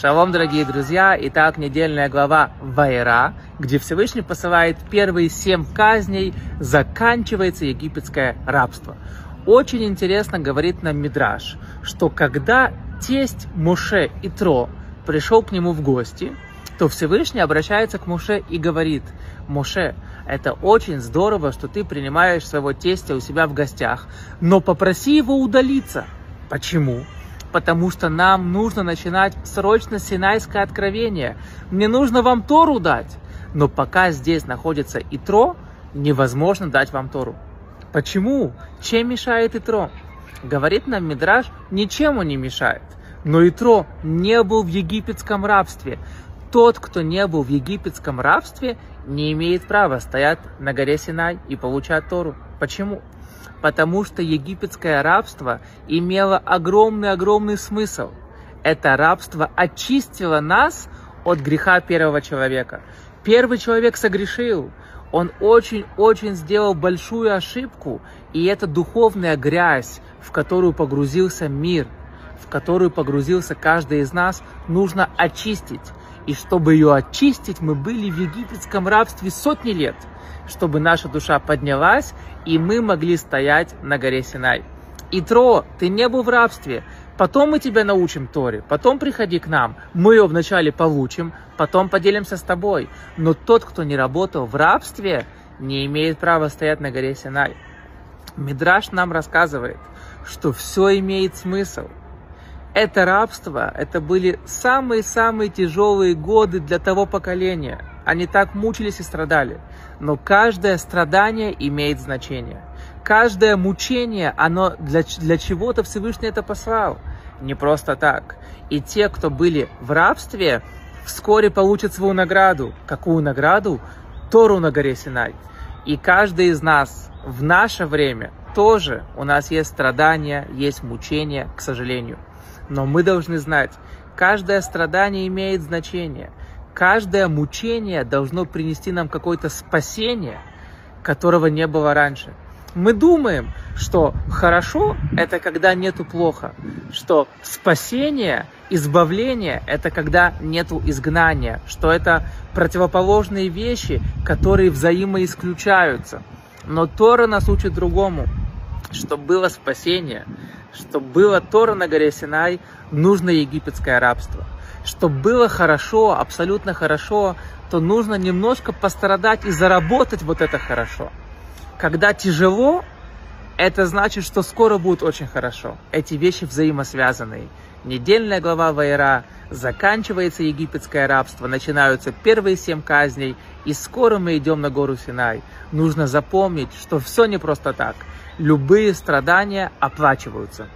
Шалом, дорогие друзья! Итак, недельная глава Вайра, где Всевышний посылает первые семь казней, заканчивается египетское рабство. Очень интересно говорит нам Мидраш, что когда тесть Муше Итро пришел к нему в гости, то Всевышний обращается к Муше и говорит, Муше, это очень здорово, что ты принимаешь своего тестя у себя в гостях, но попроси его удалиться. Почему? Потому что нам нужно начинать срочно Синайское откровение. Мне нужно вам Тору дать. Но пока здесь находится Итро, невозможно дать вам Тору. Почему? Чем мешает Итро? Говорит нам Мидраш, ничем он не мешает. Но Итро не был в египетском рабстве. Тот, кто не был в египетском рабстве, не имеет права стоять на горе Синай и получать Тору. Почему? Потому что египетское рабство имело огромный-огромный смысл. Это рабство очистило нас от греха первого человека. Первый человек согрешил, он очень-очень сделал большую ошибку, и это духовная грязь, в которую погрузился мир, в которую погрузился каждый из нас, нужно очистить. И чтобы ее очистить, мы были в египетском рабстве сотни лет, чтобы наша душа поднялась, и мы могли стоять на горе Синай. Итро, ты не был в рабстве, потом мы тебя научим Торе, потом приходи к нам, мы ее вначале получим, потом поделимся с тобой. Но тот, кто не работал в рабстве, не имеет права стоять на горе Синай. Мидраш нам рассказывает, что все имеет смысл – это рабство, это были самые-самые тяжелые годы для того поколения. Они так мучились и страдали. Но каждое страдание имеет значение. Каждое мучение, оно для, для чего-то Всевышний это послал. Не просто так. И те, кто были в рабстве, вскоре получат свою награду. Какую награду? Тору на горе Синай. И каждый из нас в наше время тоже у нас есть страдания, есть мучения, к сожалению. Но мы должны знать, каждое страдание имеет значение. Каждое мучение должно принести нам какое-то спасение, которого не было раньше. Мы думаем, что хорошо – это когда нету плохо, что спасение, избавление – это когда нету изгнания, что это противоположные вещи, которые взаимоисключаются. Но Тора нас учит другому, что было спасение – чтобы было Тора на горе Синай, нужно египетское рабство. Чтобы было хорошо, абсолютно хорошо, то нужно немножко пострадать и заработать вот это хорошо. Когда тяжело, это значит, что скоро будет очень хорошо. Эти вещи взаимосвязаны. Недельная глава Вайра, заканчивается египетское рабство, начинаются первые семь казней, и скоро мы идем на гору Синай. Нужно запомнить, что все не просто так любые страдания оплачиваются.